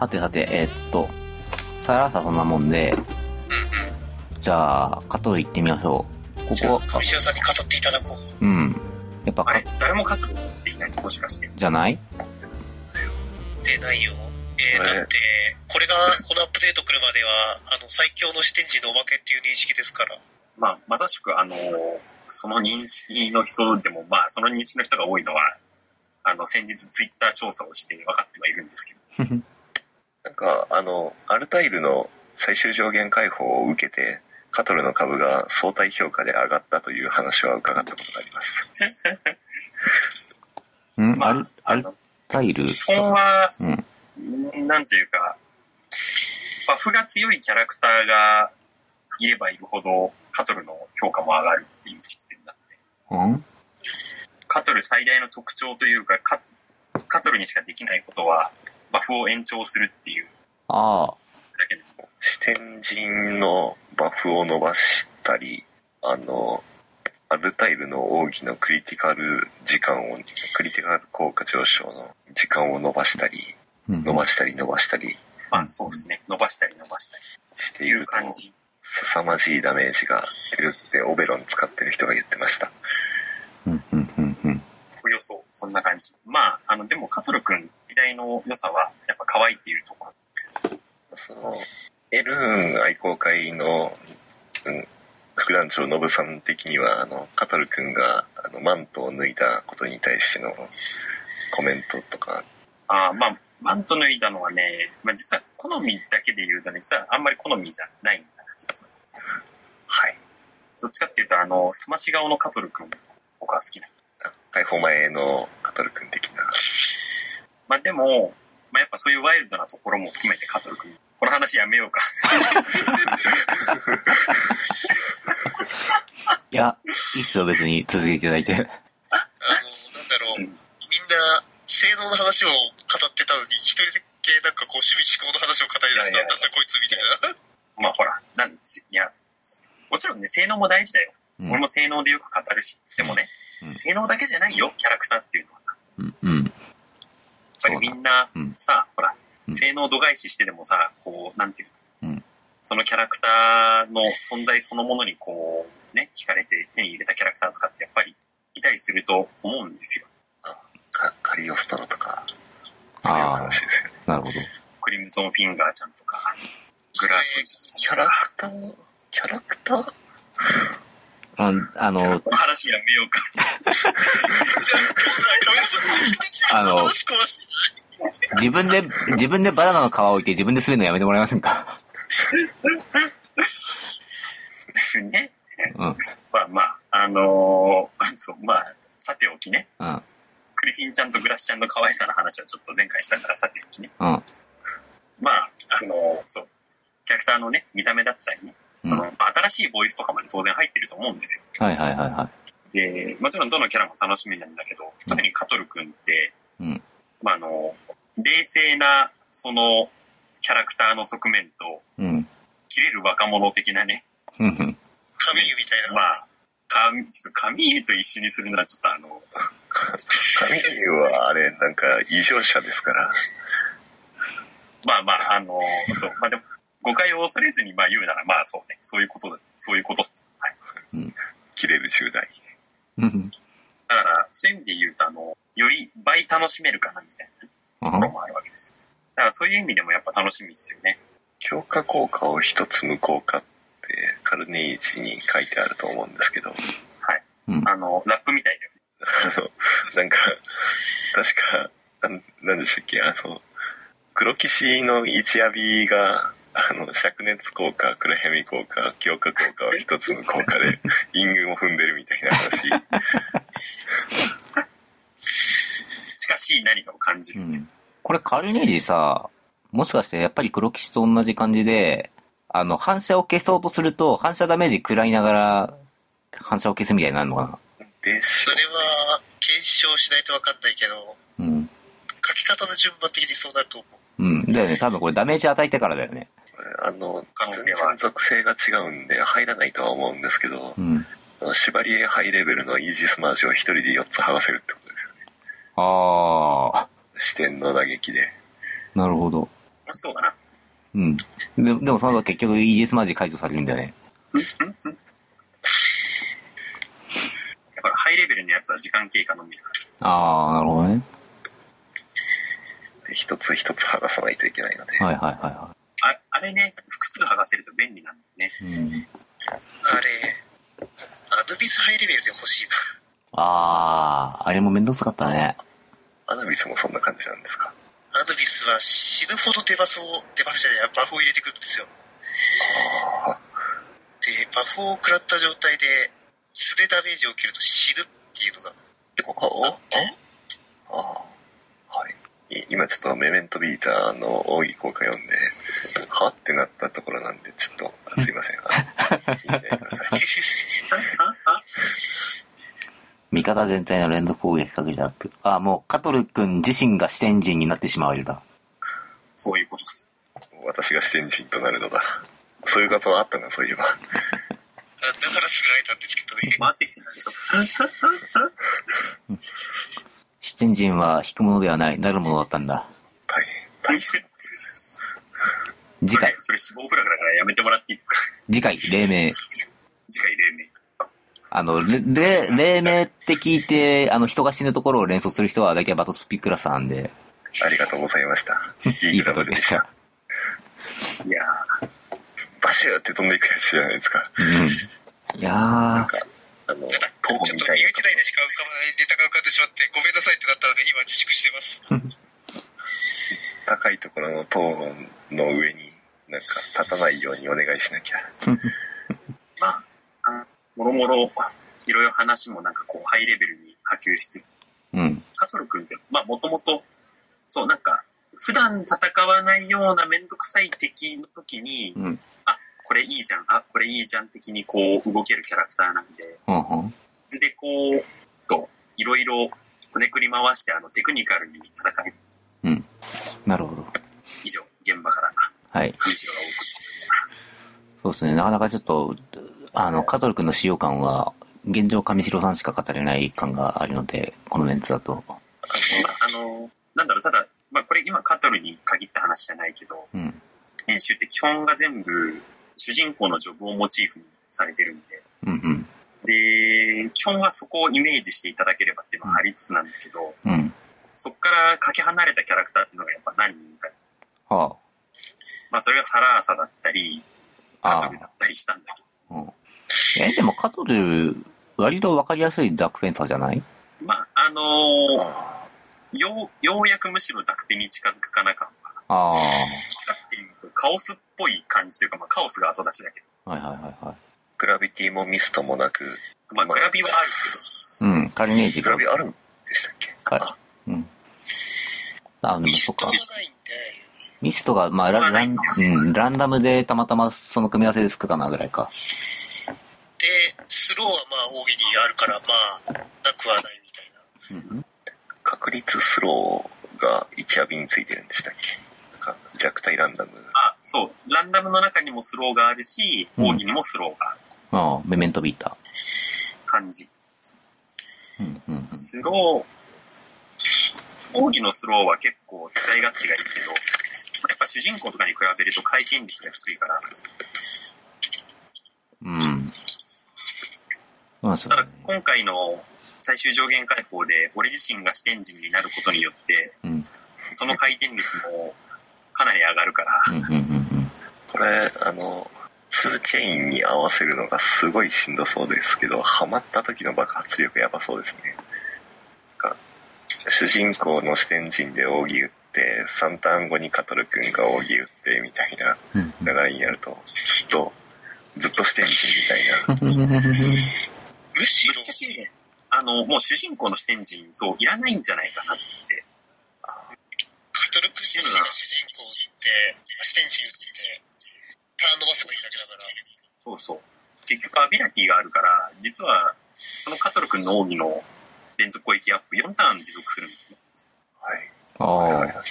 はてはて、えーっと、さらさそんなもんで、うんうん。じゃあ、カトル行ってみましょう。ここ、上白さんに語っていただこう。うん。やっぱかあれ、誰も勝つのっていないもしかして。じゃない？出ないよ。えー、だって、これが、このアップデート来るまでは、あの、最強の視点時のおまけっていう認識ですから。まあ、まさしく、あの、その認識の人でも、まあ、その認識の人が多いのは、あの、先日ツイッター調査をして分かってはいるんですけど、なんか、あの、アルタイルの最終上限解放を受けて、カトルの株が相対評価で上がったという話は伺ったことがあります。ん、まあアル、アルタイル基本は、うん。なんていうか、バフが強いキャラクターがいればいるほど、カトルの評価も上がるっていうシステムだって。うん？カトル最大の特徴というか、カカトルにしかできないことは、バフを延長するっていうああ。だけで、視点人のバフを伸ばしたり、あの、アルタイルの奥義のクリティカル時間を、クリティカル効果上昇の時間を伸ばしたり、うん伸ばしたり伸ばしたりまあそうですね、伸ばしたり伸ばしたりっていうしていると、感じ。凄まじいダメージが出るってオベロン使ってる人が言ってました。うん、うん、うん、うん。およそ、そんな感じ。まあ、あの、でも、カトル君最大の良さは、やっぱ可愛いっていうところ。その、エルーン愛好会の、うん、副団長ノブさん的には、あの、カトル君が、あの、マントを脱いだことに対してのコメントとか、ああまあ、マント脱いだのはね、まあ実は好みだけで言うとね、実はあんまり好みじゃないんだな、実は。はい。どっちかっていうと、あの、すまし顔のカトル君、僕は好きな。解放前のカトル君的な。まあでも、まあやっぱそういうワイルドなところも含めてカトル君、この話やめようか。いや、いいっすよ、別に続けていただいて。あの、なんだろう、うんみんな、性能の話を語ってたのに、一人だけなんかこう、趣味思考の話を語り出したんだこいつみたいな。まあほら、なんですいや、もちろんね、性能も大事だよ。うん俺も性能でよく語るし、でもね、うん性能だけじゃないよ、キャラクターっていうのは。うん、うん。やっぱりみんなうんさ、ほら、うん性能度外視してでもさ、こう、なんていうの、うんそのキャラクターの存在そのものにこう、ね、惹かれて手に入れたキャラクターとかってやっぱりいたりすると思うんですよ。カカリオストロとか、そういうああ、話ですよね。なるほど。クリムゾンフィンガーちゃんとか、グラスキャラクター、キャラクター？うん、あの、話やめようか。あの自分で、自分でバナナの皮を置いて自分で滑るのやめてもらえませんか？ね。うん、まあまあ、あのーそう、まあ、さておきね。うん、クリフィンちゃんとグラスちゃんの可愛さの話はちょっと前回したからさておきね。うん、まあ、あの、そう、キャラクターのね、見た目だったりね、その、新しいボイスとかまで当然入ってると思うんですよ。はいはいはいはい。で、もちろんどのキャラも楽しみなんだけど、特にカトル君って、うん、まあ、あの、冷静な、その、キャラクターの側面と、うん、切れる若者的なね、うん、うん。カミーユみたいな。まあ、かちょっとカミーユと一緒にするのはちょっとあの、カミーユはあれ、なんか異常者ですから。まあまあ、あの、そう、まあでも、誤解を恐れずにまあ言うなら、まあそうね、そういうことだ、そういうことっす。はい。切れる10代。うんだから、そういう意味で言うと、あの、より倍楽しめるかな、みたいなところもあるわけです。だからそういう意味でもやっぱ楽しみですよね。強化効果を一つ無効化ってカルネイジに書いてあると思うんですけど、はい。うんあの、ラップみたいだよね。あの、なんか、確か、なんなんでしたっけ、あの、黒騎士の一夜日が、あの、灼熱効果、暗闇効果、強化効果を一つの効果で、陰群を踏んでるみたいな話。近しい何かを感じる。うん。これカルネージさ、もしかしてやっぱり黒騎士と同じ感じで、あの、反射を消そうとすると、反射ダメージ食らいながら、反射を消すみたいになるのかでしょそれは、検証しないと分かんないけど、なうん。書き方の順番的にそうなると思う。うん。だよね。多分これダメージ与えてからだよね。あの、全は然属性が違うんで入らないとは思うんですけど、うん。あのシバリエハイレベルのイージスマージを一人で4つ剥がせるってことですよね。あ視点の打撃で。ー、なるほど。そうだな。うん。ででもその後結局イージスマジ解除されるんだよね。だからハイレベルのやつは時間経過のみです。ああ、なるほどね。で一つ一つ剥がさないといけないので。はいはいはいはああれね、複数剥がせると便利なんだよね。い。うん。あれ、アヌビスハイレベルで欲しいな。ああ、あれもめんどくさかったね。アナビスもそんな感じなんですか？アヌビスは死ぬほどデバフを、デバフじゃない、バフを入れてくるんですよ。ああ、で、バフを食らった状態で素でダメージを受けると死ぬっていうのがおおあ？って、ああ、はい。い今ちょっとメメントビーターの奥義効果読んで、は？ってなったところなんで、ちょっと、あすいません。あ気にしないでください。味方全体の連続攻撃かけてアップ。ああ、もう、カトル君自身が視点人になってしまうわけだ。そういうことです。私が視点人となるのだ。そういう画像あったな、そういえば。あだから作られたんですけどね。回ってきてないでしょ。視点人は引くものではない、なるものだったんだ。大変、大変。次回、それ死亡フラグだからやめてもらっていいですか？次回、黎明。次回黎明。あの、れ、れ黎明って聞いて、あの、人が死ぬところを連想する人は大体バトスピクラスなんで、ありがとうございました。いいことでした。いやー、バシューって飛んでいくやつじゃないですか。うん。いやー、あの、徒ちょ歩っと身内内でしか浮かばないネタが浮かんでしまってごめんなさいってなったので今自粛してます。高いところの塔の上になんか立たないようにお願いしなきゃ。まあ、あもろもろ、いろいろ話もなんかこう、ハイレベルに波及しつつ、うん。カトル君って、まあ、もともと、そう、なんか、普段戦わないようなめんどくさい敵の時に、うん。あ、これいいじゃん、あ、これいいじゃん的にこう、動けるキャラクターなんで、うんうん。で、こう、と、いろいろ、こねくり回して、あの、テクニカルに戦い、うん。なるほど。以上、現場から、はい。上白がお送りしました。そうですね。なかなかちょっと、あの、カトル君の使用感は、現状上白さんしか語れない感があるので、このメンツだと。まあ、あの、なんだろう、ただ、まあ、これ今カトルに限った話じゃないけど、うん。編集って基本が全部、主人公のジョブをモチーフにされてるんで、うんで、基本はそこをイメージしていただければっていうのはありつつなんだけど、うん。うん。そこからかけ離れたキャラクターっていうのがやっぱ何人か。はまあそれがサラーサだったり、あ。あカトルだったりしたんだけあ。うん。え、でもカトル、割とわかりやすいダークフェンサーじゃない？ど、まああのーよう、ようやくむしろダクペに近づくかな感は。ああ。どっちかっていうとカオスっぽい感じというか、まあカオスが後出しだけど、はいはいはいはい。グラビティもミストもなく、まあグラビはあるうん。カリネージグラビあるんでしたっけ？かうん。あ、でもミストがそっか。ないんで、ミストが、まあララン、うん、ランダムでたまたまその組み合わせでつくかなぐらいか。で、スローはまあ大喜利あるから、まあ、なくはないみたいな。うん。確率スローが1アビについてるんでしたっけ弱体ランダム。あ、そう。ランダムの中にもスローがあるし、うん奥義にもスローがあるああ、メメントビータ感じ。ー。うんうんスロー、奥義のスローは結構使い勝手がいいけど、やっぱ主人公とかに比べると回転率が低いから、うん。うん。そうなんですただ。今回の最終上限解放で俺自身が視点人になることによって、うん。その回転率もかなり上がるから、うんうんうんこれ、あの、2チェインに合わせるのがすごいしんどそうですけど、ハマった時の爆発力やばそうですね。主人公の視点人で扇打って、3ターン後にカトル君が扇打ってみたいなうん。流れになると、ずっと、ずっと視点人みたいな。うん。むしろぶっ、ちゃけ、あの、もう主人公の視点人、そう、いらないんじゃないかなって。カトルク人が主人公って、視点人って、ターン伸ばせばいいだけだから、そうそう。結局アビラティがあるから、実は、そのカトル君の奥義の連続攻撃アップ4ターン持続するはい。あはいはいあ。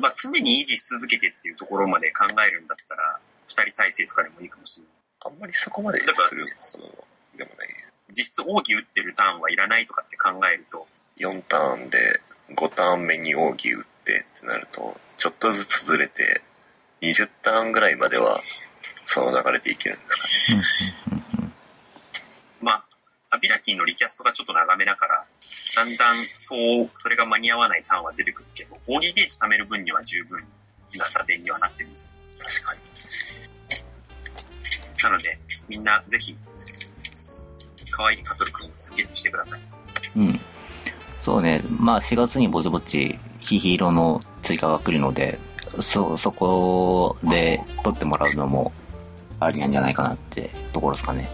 まあ、常に維持し続けてっていうところまで考えるんだったら、2人体制とかでもいいかもしれない。あんまりそこまでするでもない。実質奥義打ってるターンはいらないとかって考えると、4ターンで5ターン目に扇打ってってなると、ちょっとずつずれて、20ターンぐらいまでは、その流れでいけるんですかね。まあ、アビラティのリキャストがちょっと長めだから、だんだんそう、それが間に合わないターンは出てくるけど、ボーディーゲージ貯める分には十分な打点にはなってるんです確かに。なので、みんなぜひ、可愛いカトル君をゲットしてください。うん。そうね。まあ4月にぼちぼちヒヒーローの追加が来るので、そ、そこで撮ってもらうのもありなんじゃないかなってところですかね。